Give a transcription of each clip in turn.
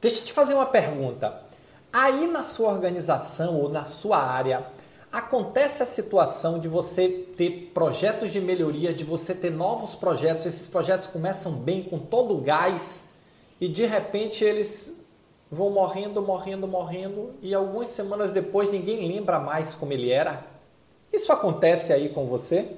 Deixa eu te fazer uma pergunta. Aí na sua organização ou na sua área, acontece a situação de você ter projetos de melhoria, de você ter novos projetos, esses projetos começam bem, com todo o gás, e de repente eles vão morrendo, morrendo, morrendo, e algumas semanas depois ninguém lembra mais como ele era? Isso acontece aí com você?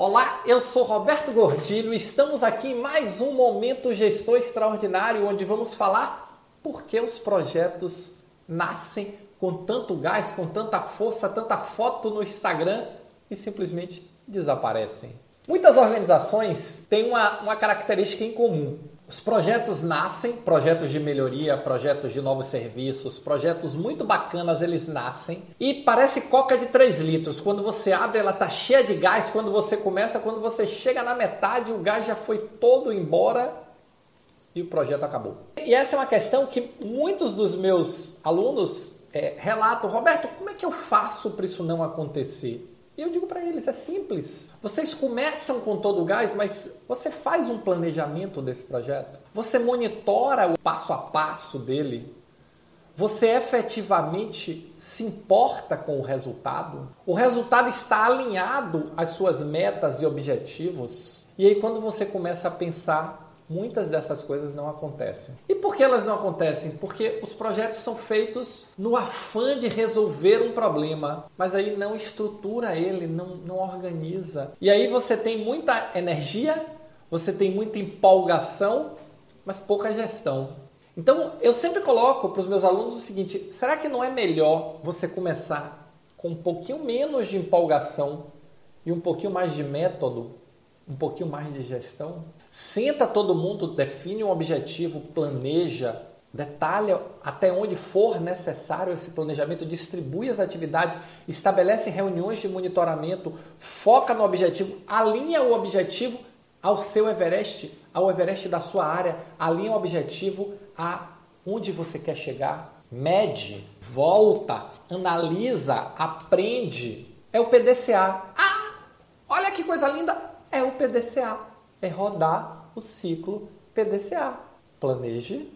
Olá, eu sou Roberto Gordilho e estamos aqui em mais um Momento Gestor Extraordinário, onde vamos falar por que os projetos nascem com tanto gás, com tanta força, tanta foto no Instagram e simplesmente desaparecem. Muitas organizações têm uma, uma característica em comum. Os projetos nascem, projetos de melhoria, projetos de novos serviços, projetos muito bacanas eles nascem e parece coca de 3 litros. Quando você abre, ela tá cheia de gás. Quando você começa, quando você chega na metade, o gás já foi todo embora e o projeto acabou. E essa é uma questão que muitos dos meus alunos é, relatam: Roberto, como é que eu faço para isso não acontecer? E eu digo para eles, é simples. Vocês começam com todo o gás, mas você faz um planejamento desse projeto? Você monitora o passo a passo dele? Você efetivamente se importa com o resultado? O resultado está alinhado às suas metas e objetivos? E aí quando você começa a pensar muitas dessas coisas não acontecem. E por que elas não acontecem? Porque os projetos são feitos no afã de resolver um problema, mas aí não estrutura ele, não, não organiza. E aí você tem muita energia, você tem muita empolgação, mas pouca gestão. Então eu sempre coloco para os meus alunos o seguinte: será que não é melhor você começar com um pouquinho menos de empolgação e um pouquinho mais de método, um pouquinho mais de gestão? Senta todo mundo, define um objetivo, planeja, detalha até onde for necessário esse planejamento, distribui as atividades, estabelece reuniões de monitoramento, foca no objetivo, alinha o objetivo ao seu Everest, ao Everest da sua área, alinha o objetivo a onde você quer chegar, mede, volta, analisa, aprende. É o PDCA. Ah, olha que coisa linda! É o PDCA é rodar o ciclo PDCA. Planeje,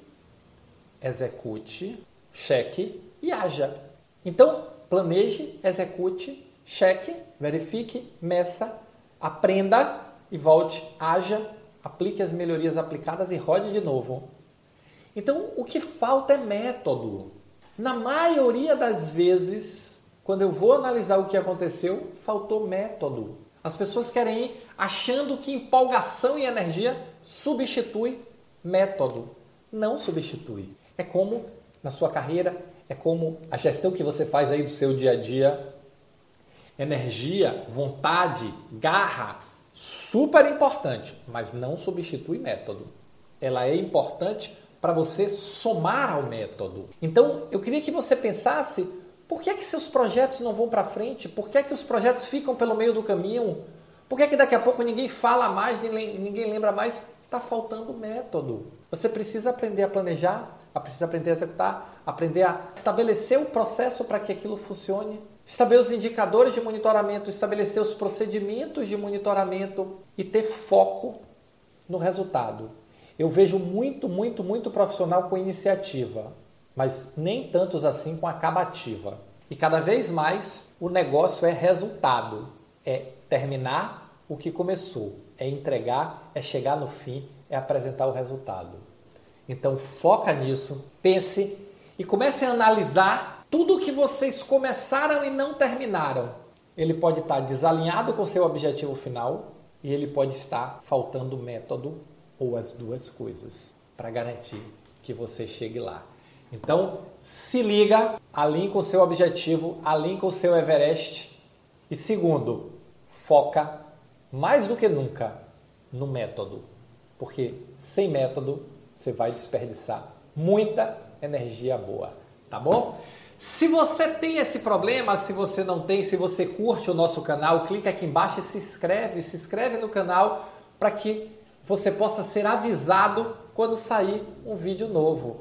execute, cheque e haja. Então, planeje, execute, cheque, verifique, meça, aprenda e volte, haja, aplique as melhorias aplicadas e rode de novo. Então, o que falta é método. Na maioria das vezes, quando eu vou analisar o que aconteceu, faltou método. As pessoas querem ir achando que empolgação e energia substitui método. Não substitui. É como na sua carreira, é como a gestão que você faz aí do seu dia a dia. Energia, vontade, garra, super importante, mas não substitui método. Ela é importante para você somar ao método. Então, eu queria que você pensasse por que é que seus projetos não vão para frente? Por que é que os projetos ficam pelo meio do caminho? Por que é que daqui a pouco ninguém fala mais, ninguém lembra mais? Está faltando método. Você precisa aprender a planejar, precisa aprender a executar, aprender a estabelecer o processo para que aquilo funcione, estabelecer os indicadores de monitoramento, estabelecer os procedimentos de monitoramento e ter foco no resultado. Eu vejo muito, muito, muito profissional com iniciativa mas nem tantos assim com acabativa. E cada vez mais o negócio é resultado, é terminar o que começou, é entregar, é chegar no fim, é apresentar o resultado. Então foca nisso, pense e comece a analisar tudo que vocês começaram e não terminaram. Ele pode estar desalinhado com seu objetivo final e ele pode estar faltando método ou as duas coisas para garantir que você chegue lá. Então, se liga, alinhe com o seu objetivo, alinhe com o seu Everest. E segundo, foca mais do que nunca no método. Porque sem método você vai desperdiçar muita energia boa, tá bom? Se você tem esse problema, se você não tem, se você curte o nosso canal, clica aqui embaixo e se inscreve, se inscreve no canal para que você possa ser avisado quando sair um vídeo novo,